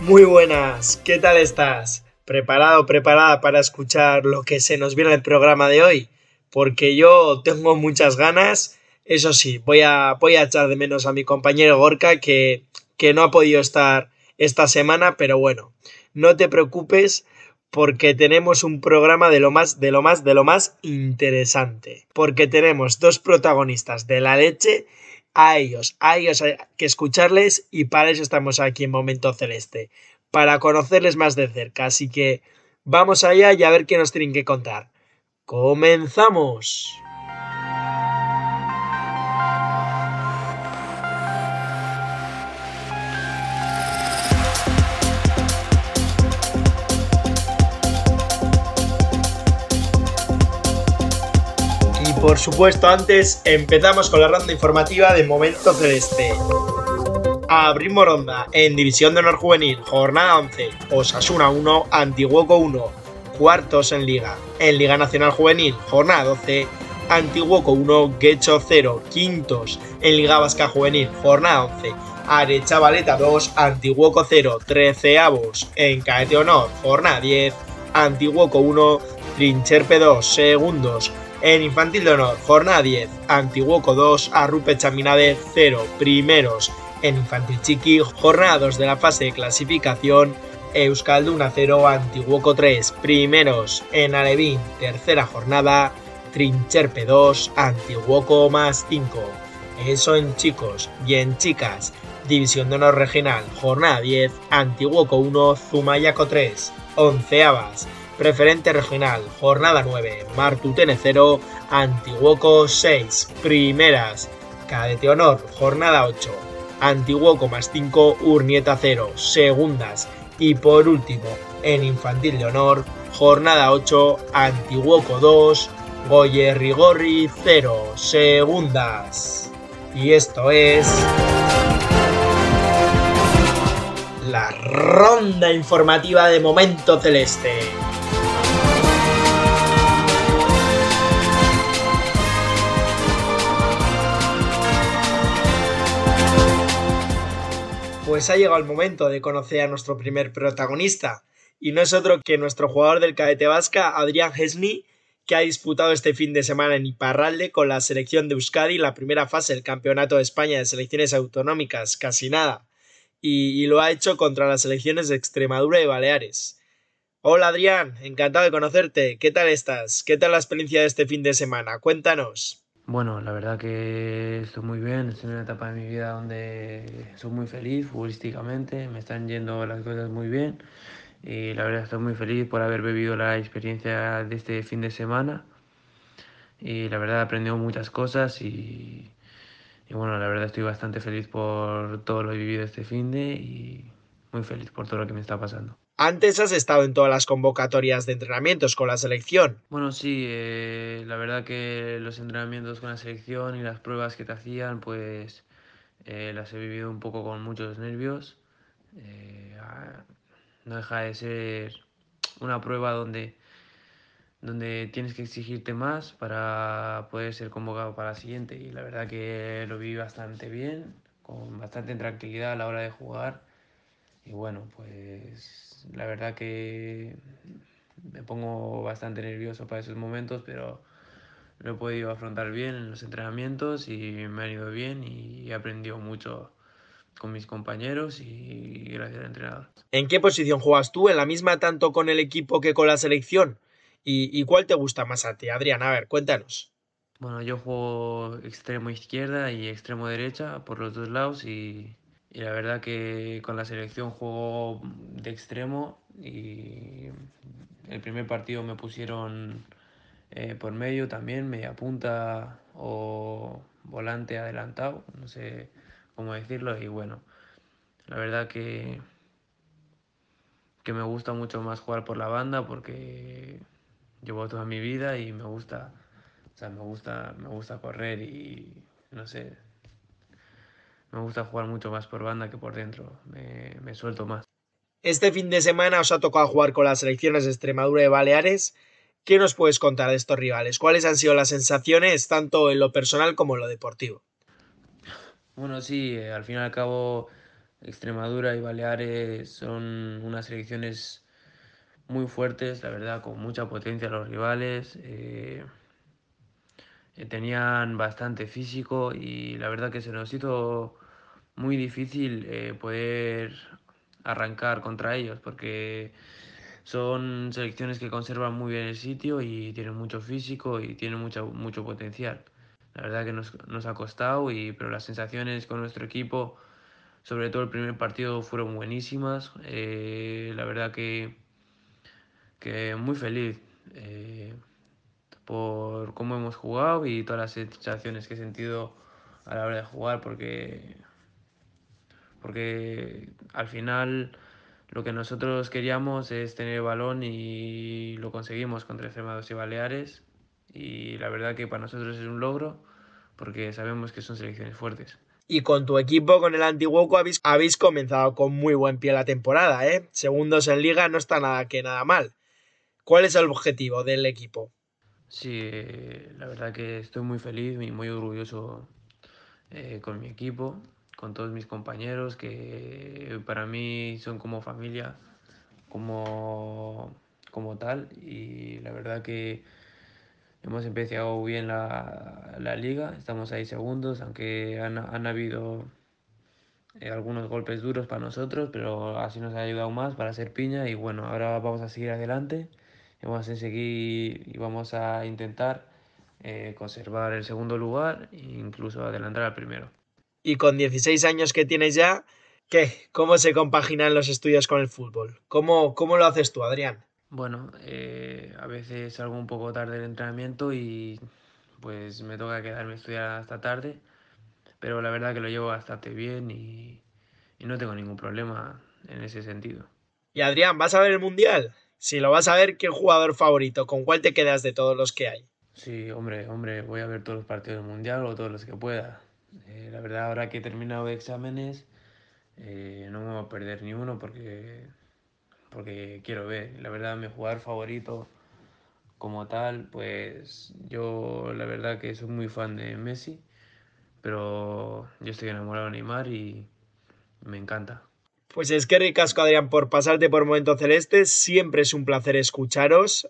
Muy buenas, ¿qué tal estás? ¿Preparado, preparada para escuchar lo que se nos viene en el programa de hoy? Porque yo tengo muchas ganas. Eso sí, voy a, voy a echar de menos a mi compañero Gorka que, que no ha podido estar esta semana, pero bueno, no te preocupes porque tenemos un programa de lo más, de lo más, de lo más interesante. Porque tenemos dos protagonistas de la leche a ellos, a ellos hay que escucharles y para eso estamos aquí en Momento Celeste, para conocerles más de cerca. Así que vamos allá y a ver qué nos tienen que contar. ¡Comenzamos! Por supuesto, antes empezamos con la ronda informativa de Momento Celeste. Abrimos ronda en División de Honor Juvenil, jornada 11, Osasuna 1, Antiguoco 1, cuartos en Liga. En Liga Nacional Juvenil, jornada 12, Antiguoco 1, Guecho 0, quintos en Liga Vasca Juvenil, jornada 11, Arechavaleta 2, Antiguoco 0, treceavos en Caete Honor, jornada 10, Antiguoco 1, Trincherpe 2, segundos en Infantil de Honor, jornada 10, Antiguoco 2, Arrupe Chaminade 0, primeros. En Infantil Chiqui, jornada 2 de la fase de clasificación, Euskalduna 0, Antiguoco 3, primeros. En Alevín, tercera jornada, Trincherpe 2, Antiguoco más 5. Eso en chicos y en chicas. División de Honor Regional, jornada 10, Antiguoco 1, Zumayaco 3, onceavas. Preferente regional, jornada 9, Martutene 0, Antiguoco 6, primeras, Cadete Honor, jornada 8, Antiguoco más 5, Urnieta 0, segundas, y por último, en Infantil de Honor, jornada 8, Antiguoco 2, Goye Rigorri 0, segundas. Y esto es... La ronda informativa de Momento Celeste. Pues ha llegado el momento de conocer a nuestro primer protagonista, y no es otro que nuestro jugador del cadete vasca, Adrián Gesni, que ha disputado este fin de semana en Iparralde con la selección de Euskadi la primera fase del Campeonato de España de Selecciones Autonómicas, casi nada, y, y lo ha hecho contra las selecciones de Extremadura y Baleares. Hola Adrián, encantado de conocerte. ¿Qué tal estás? ¿Qué tal la experiencia de este fin de semana? Cuéntanos. Bueno, la verdad que estoy muy bien, estoy en una etapa de mi vida donde soy muy feliz futbolísticamente, me están yendo las cosas muy bien y la verdad estoy muy feliz por haber vivido la experiencia de este fin de semana y la verdad he muchas cosas y, y bueno, la verdad estoy bastante feliz por todo lo que he vivido este fin de y muy feliz por todo lo que me está pasando. Antes has estado en todas las convocatorias de entrenamientos con la selección. Bueno, sí, eh, la verdad que los entrenamientos con la selección y las pruebas que te hacían, pues eh, las he vivido un poco con muchos nervios. Eh, no deja de ser una prueba donde, donde tienes que exigirte más para poder ser convocado para la siguiente. Y la verdad que lo viví bastante bien, con bastante tranquilidad a la hora de jugar. Y bueno, pues la verdad que me pongo bastante nervioso para esos momentos, pero lo he podido afrontar bien en los entrenamientos y me ha ido bien y he aprendido mucho con mis compañeros y gracias al entrenador. ¿En qué posición juegas tú? ¿En la misma tanto con el equipo que con la selección? ¿Y, y cuál te gusta más a ti, Adrián? A ver, cuéntanos. Bueno, yo juego extremo izquierda y extremo derecha por los dos lados y y la verdad que con la selección juego de extremo y el primer partido me pusieron eh, por medio también, media punta o volante adelantado, no sé cómo decirlo. Y bueno, la verdad que, que me gusta mucho más jugar por la banda porque llevo toda mi vida y me gusta, o sea, me gusta, me gusta correr y no sé, me gusta jugar mucho más por banda que por dentro, me, me suelto más. Este fin de semana os ha tocado jugar con las selecciones de Extremadura y Baleares. ¿Qué nos puedes contar de estos rivales? ¿Cuáles han sido las sensaciones tanto en lo personal como en lo deportivo? Bueno, sí, eh, al fin y al cabo Extremadura y Baleares son unas selecciones muy fuertes, la verdad, con mucha potencia los rivales. Eh, eh, tenían bastante físico y la verdad que se nos hizo muy difícil poder arrancar contra ellos porque son selecciones que conservan muy bien el sitio y tienen mucho físico y tienen mucho, mucho potencial. La verdad que nos, nos ha costado, y, pero las sensaciones con nuestro equipo, sobre todo el primer partido, fueron buenísimas. Eh, la verdad que, que muy feliz eh, por cómo hemos jugado y todas las sensaciones que he sentido a la hora de jugar, porque, porque al final lo que nosotros queríamos es tener el balón y lo conseguimos contra Extremados y Baleares y la verdad que para nosotros es un logro porque sabemos que son selecciones fuertes. Y con tu equipo, con el Antiguoco, habéis, habéis comenzado con muy buen pie la temporada, ¿eh? Segundos en liga no está nada que nada mal. ¿Cuál es el objetivo del equipo? Sí, la verdad que estoy muy feliz y muy orgulloso eh, con mi equipo con todos mis compañeros que para mí son como familia, como, como tal. Y la verdad que hemos empezado bien la, la liga, estamos ahí segundos, aunque han, han habido eh, algunos golpes duros para nosotros, pero así nos ha ayudado más para ser piña y bueno, ahora vamos a seguir adelante, vamos a seguir y vamos a intentar eh, conservar el segundo lugar e incluso adelantar al primero y con 16 años que tienes ya, ¿qué? ¿Cómo se compaginan los estudios con el fútbol? ¿Cómo, cómo lo haces tú, Adrián? Bueno, eh, a veces salgo un poco tarde del entrenamiento y pues me toca quedarme a estudiar hasta tarde, pero la verdad que lo llevo bastante bien y, y no tengo ningún problema en ese sentido. Y Adrián, ¿vas a ver el Mundial? Si lo vas a ver, ¿qué jugador favorito? ¿Con cuál te quedas de todos los que hay? Sí, hombre, hombre, voy a ver todos los partidos del Mundial o todos los que pueda. Eh, la verdad, ahora que he terminado exámenes, eh, no me voy a perder ni uno porque, porque quiero ver. La verdad, mi jugador favorito como tal, pues yo la verdad que soy muy fan de Messi, pero yo estoy enamorado de Neymar y me encanta. Pues es que ricasco, Adrián, por pasarte por Momento Celeste. Siempre es un placer escucharos.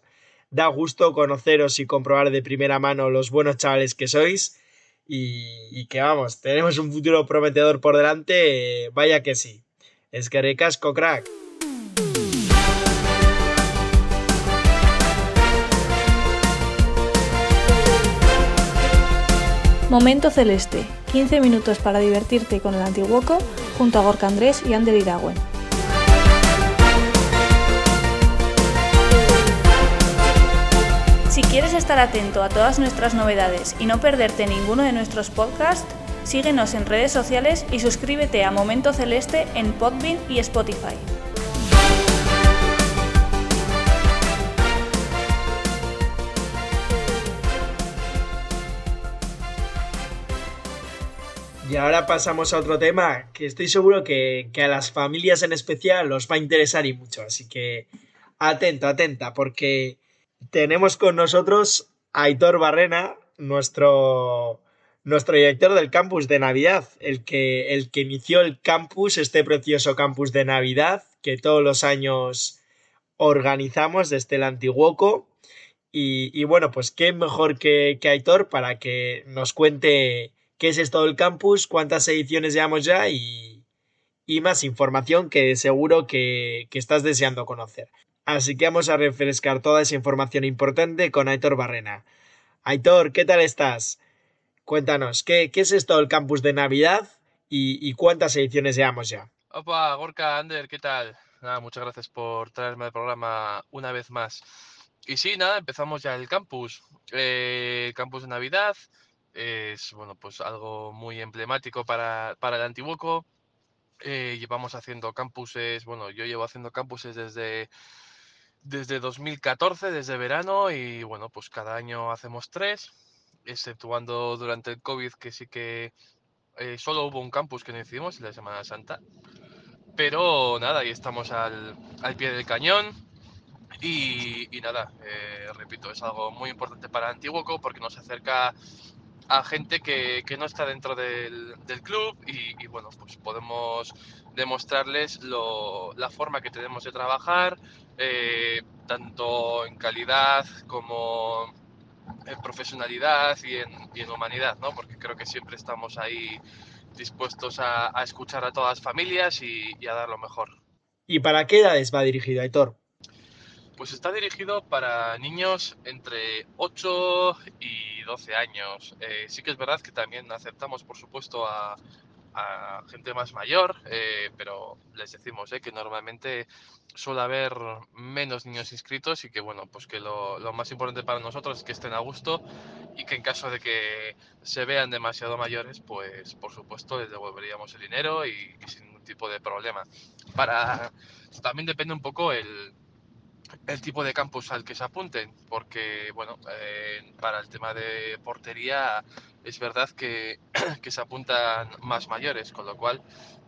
Da gusto conoceros y comprobar de primera mano los buenos chavales que sois y, que vamos, tenemos un futuro prometedor por delante, vaya que sí. Es que recasco, crack. Momento Celeste, 15 minutos para divertirte con el Antiguoco junto a Gorka Andrés y Ander Iragüen. Si quieres estar atento a todas nuestras novedades y no perderte ninguno de nuestros podcasts, síguenos en redes sociales y suscríbete a Momento Celeste en Podbean y Spotify. Y ahora pasamos a otro tema que estoy seguro que, a las familias en especial os va a interesar y mucho. Así que atento, atenta, porque tenemos con nosotros a Aitor Barrena, nuestro, nuestro director del campus de Navidad, el que, el que inició el campus, este precioso campus de Navidad, que todos los años organizamos desde el Antiguoco. Y, bueno, pues qué mejor que, que, Aitor para que nos cuente qué es esto del campus, cuántas ediciones llevamos ya y, y más información que seguro que, que estás deseando conocer. Así que vamos a refrescar toda esa información importante con Aitor Barrena. Aitor, ¿qué tal estás? Cuéntanos, ¿qué, es esto del campus de Navidad y, cuántas ediciones llevamos ya? Opa, Gorka, Ander, ¿qué tal? Nada, muchas gracias por traerme al programa una vez más. Y sí, nada, empezamos ya el campus. Eh, campus de Navidad es, bueno, pues algo muy emblemático para, para el Antiguoco. Eh, llevamos haciendo campuses, bueno, yo llevo haciendo campuses desde, desde 2014, desde verano, y bueno, pues cada año hacemos tres, exceptuando durante el COVID, que sí que eh, solo hubo un campus que no hicimos, la Semana Santa. Pero nada, ahí estamos al, al pie del cañón. Y, nada, eh, repito, es algo muy importante para Antiguoco porque nos acerca a gente que, que no está dentro del, del club y, y, bueno, pues podemos demostrarles lo, la forma que tenemos de trabajar, eh, tanto en calidad como en profesionalidad y en, y en, humanidad, ¿no? Porque creo que siempre estamos ahí dispuestos a, a escuchar a todas las familias y, y, a dar lo mejor. ¿Y para qué edades va dirigido, Aitor? Pues está dirigido para niños entre 8 y 12 años. Eh, sí que es verdad que también aceptamos, por supuesto, a, a gente más mayor, eh, pero les decimos eh, que normalmente suele haber menos niños inscritos y que bueno, pues que lo, lo, más importante para nosotros es que estén a gusto y que en caso de que se vean demasiado mayores, pues por supuesto les devolveríamos el dinero y, y sin ningún tipo de problema. Para también depende un poco el, el tipo de campus al que se apunten, porque bueno, eh, para el tema de portería es verdad que, que, se apuntan más mayores, con lo cual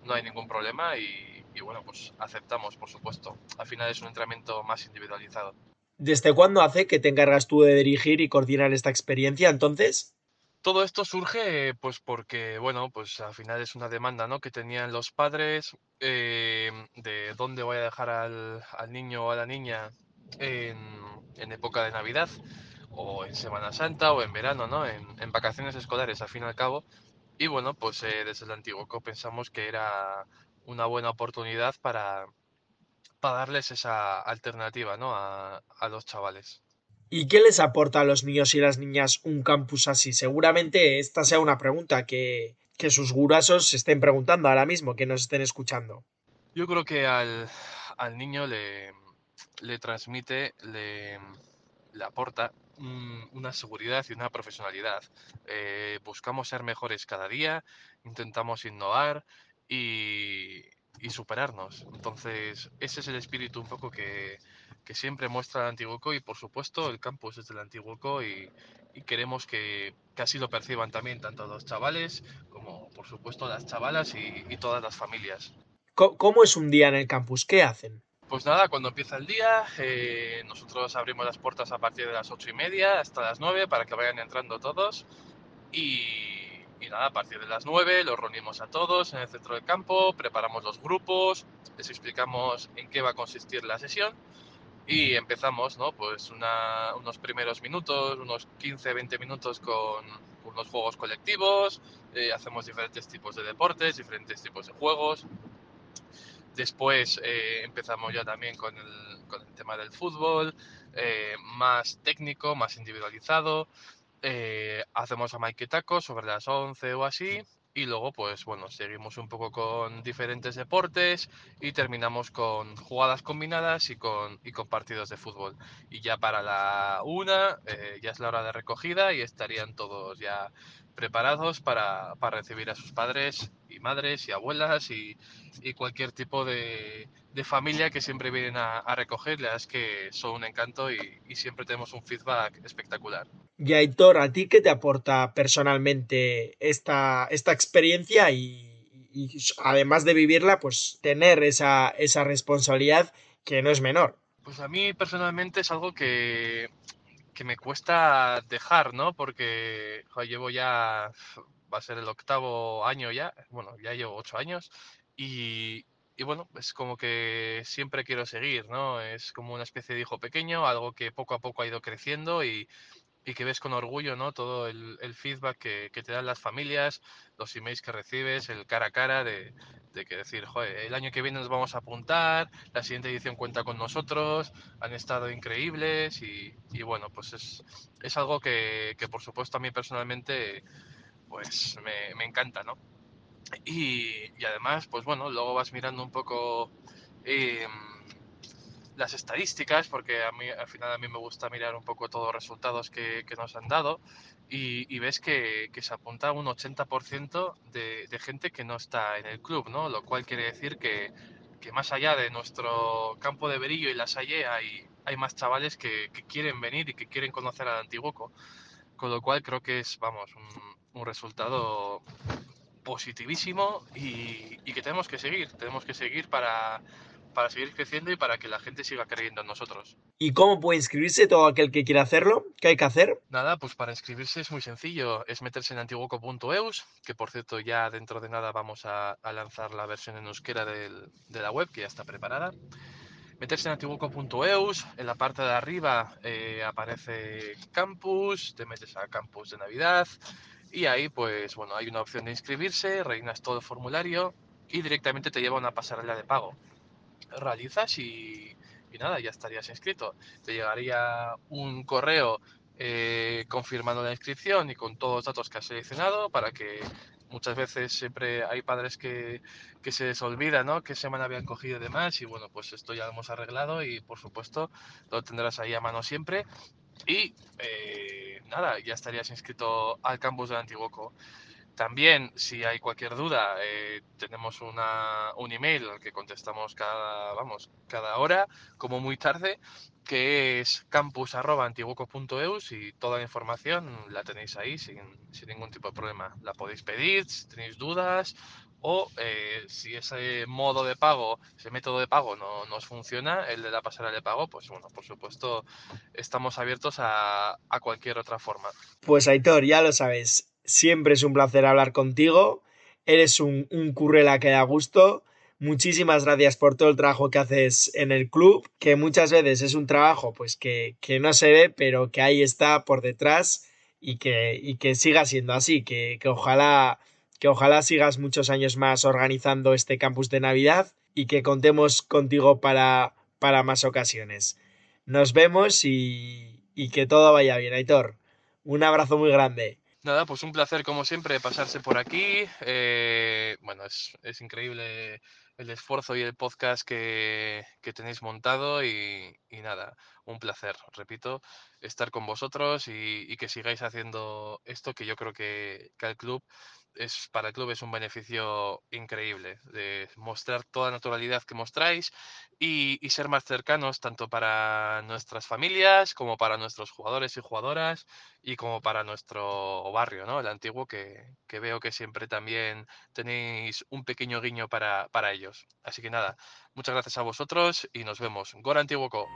no hay ningún problema y, y, bueno, pues aceptamos, por supuesto. Al final es un entrenamiento más individualizado. ¿Desde cuándo hace que te encargas tú de dirigir y coordinar esta experiencia entonces? Todo esto surge pues porque, bueno, pues al final es una demanda ¿no? que tenían los padres eh, de dónde voy a dejar al, al niño o a la niña en, en, época de Navidad o en Semana Santa o en verano, ¿no? En, en vacaciones escolares, al fin y al cabo. Y bueno, pues eh, desde el antiguo pensamos que era una buena oportunidad para, para darles esa alternativa ¿no? a, a los chavales. ¿Y qué les aporta a los niños y las niñas un campus así? Seguramente esta sea una pregunta que, que sus gurasos se estén preguntando ahora mismo, que nos estén escuchando. Yo creo que al, al niño le, le transmite, le, le aporta un, una seguridad y una profesionalidad. Eh, buscamos ser mejores cada día, intentamos innovar y, y superarnos. Entonces, ese es el espíritu un poco que, que siempre muestra el Antiguoco y, por supuesto, el campus es del Antiguoco y, y queremos que, que, así lo perciban también tanto los chavales como, por supuesto, las chavalas y, y todas las familias. ¿Cómo es un día en el campus? ¿Qué hacen? Pues nada, cuando empieza el día, eh, nosotros abrimos las puertas a partir de las ocho y media hasta las nueve para que vayan entrando todos y y nada, a partir de las 9 los reunimos a todos en el centro del campo, preparamos los grupos, les explicamos en qué va a consistir la sesión y empezamos, ¿no? Pues unos primeros minutos, unos 15-20 minutos con unos juegos colectivos, eh, hacemos diferentes tipos de deportes, diferentes tipos de juegos. Después eh, empezamos ya también con el, tema del fútbol, eh, más técnico, más individualizado hacemos a Maiketako sobre las 11 o así y luego pues bueno, seguimos un poco con diferentes deportes y terminamos con jugadas combinadas y con, y con partidos de fútbol. Y ya para la una eh, ya es la hora de recogida y estarían todos ya preparados para, para recibir a sus padres y madres y abuelas y, y cualquier tipo de, de, familia que siempre vienen a, a recogerlas, que son un encanto y, y, siempre tenemos un feedback espectacular. Y Aitor, ¿a ti qué te aporta personalmente esta, esta experiencia y, y, además de vivirla, pues tener esa, esa responsabilidad que no es menor? Pues a mí personalmente es algo que que me cuesta dejar, ¿no? Porque llevo ya, va a ser el octavo año ya, bueno, ya llevo ocho años y, y, bueno, es como que siempre quiero seguir, ¿no? Es como una especie de hijo pequeño, algo que poco a poco ha ido creciendo y, y que ves con orgullo, ¿no? Todo el, el feedback que, que, te dan las familias, los emails que recibes, el cara a cara de, de que decir, joder, el año que viene nos vamos a apuntar, la siguiente edición cuenta con nosotros, han estado increíbles y, y bueno, pues es, es algo que, que, por supuesto a mí personalmente pues me, me encanta, ¿no? Y, y, además, pues bueno, luego vas mirando un poco eh, las estadísticas, porque a mí, al final a mí me gusta mirar un poco todos los resultados que, que nos han dado, y, ves que, que, se apunta un 80% de, de, gente que no está en el club, ¿no? Lo cual quiere decir que, que más allá de nuestro campo de Berillo y la Salle hay, hay más chavales que, quieren venir y que quieren conocer al Antiguoco, con lo cual creo que es, vamos, un, un resultado positivísimo y, y que tenemos que seguir, tenemos que seguir para para seguir creciendo y para que la gente siga creyendo en nosotros. ¿Y cómo puede inscribirse todo aquel que quiera hacerlo? ¿Qué hay que hacer? Nada, pues para inscribirse es muy sencillo, es meterse en antiguoco.eus, que por cierto ya dentro de nada vamos a, a lanzar la versión en euskera del, de la web, que ya está preparada. Meterse en antiguoco.eus, en la parte de arriba eh, aparece campus, te metes a campus de Navidad y ahí pues bueno, hay una opción de inscribirse, rellenas todo el formulario y directamente te lleva a una pasarela de pago realizas y, y nada, ya estarías inscrito. Te llegaría un correo eh, confirmando la inscripción y con todos los datos que has seleccionado para que muchas veces siempre hay padres que, que se les olvida, ¿no? Qué semana habían cogido y demás y bueno, pues esto ya lo hemos arreglado y por supuesto lo tendrás ahí a mano siempre y eh, nada, ya estarías inscrito al campus del Antiguoco. También, si hay cualquier duda, eh, tenemos una, un email al que contestamos cada, vamos, cada hora, como muy tarde, que es campus.antiguoco.eus y toda la información la tenéis ahí sin, sin, ningún tipo de problema. La podéis pedir si tenéis dudas o eh, si ese modo de pago, ese método de pago no, no os funciona, el de la pasarela de pago, pues bueno, por supuesto, estamos abiertos a, a cualquier otra forma. Pues Aitor, ya lo sabes, Siempre es un placer hablar contigo. Eres un, un currela que da gusto. Muchísimas gracias por todo el trabajo que haces en el club, que muchas veces es un trabajo pues que, que no se ve, pero que ahí está por detrás y que, y que siga siendo así, que, que, ojalá, que ojalá sigas muchos años más organizando este campus de Navidad y que contemos contigo para, para más ocasiones. Nos vemos y, y que todo vaya bien, Aitor. Un abrazo muy grande. Nada, pues un placer como siempre pasarse por aquí. Eh, bueno, es, es, increíble el esfuerzo y el podcast que, que tenéis montado y, y, nada, un placer, repito, estar con vosotros y, que sigáis haciendo esto que yo creo que, que al club es para el club es un beneficio increíble de mostrar toda la naturalidad que mostráis y, y, ser más cercanos tanto para nuestras familias como para nuestros jugadores y jugadoras y como para nuestro barrio, ¿no? El antiguo que, que veo que siempre también tenéis un pequeño guiño para, para ellos. Así que nada, muchas gracias a vosotros y nos vemos. Gora Antiguoco.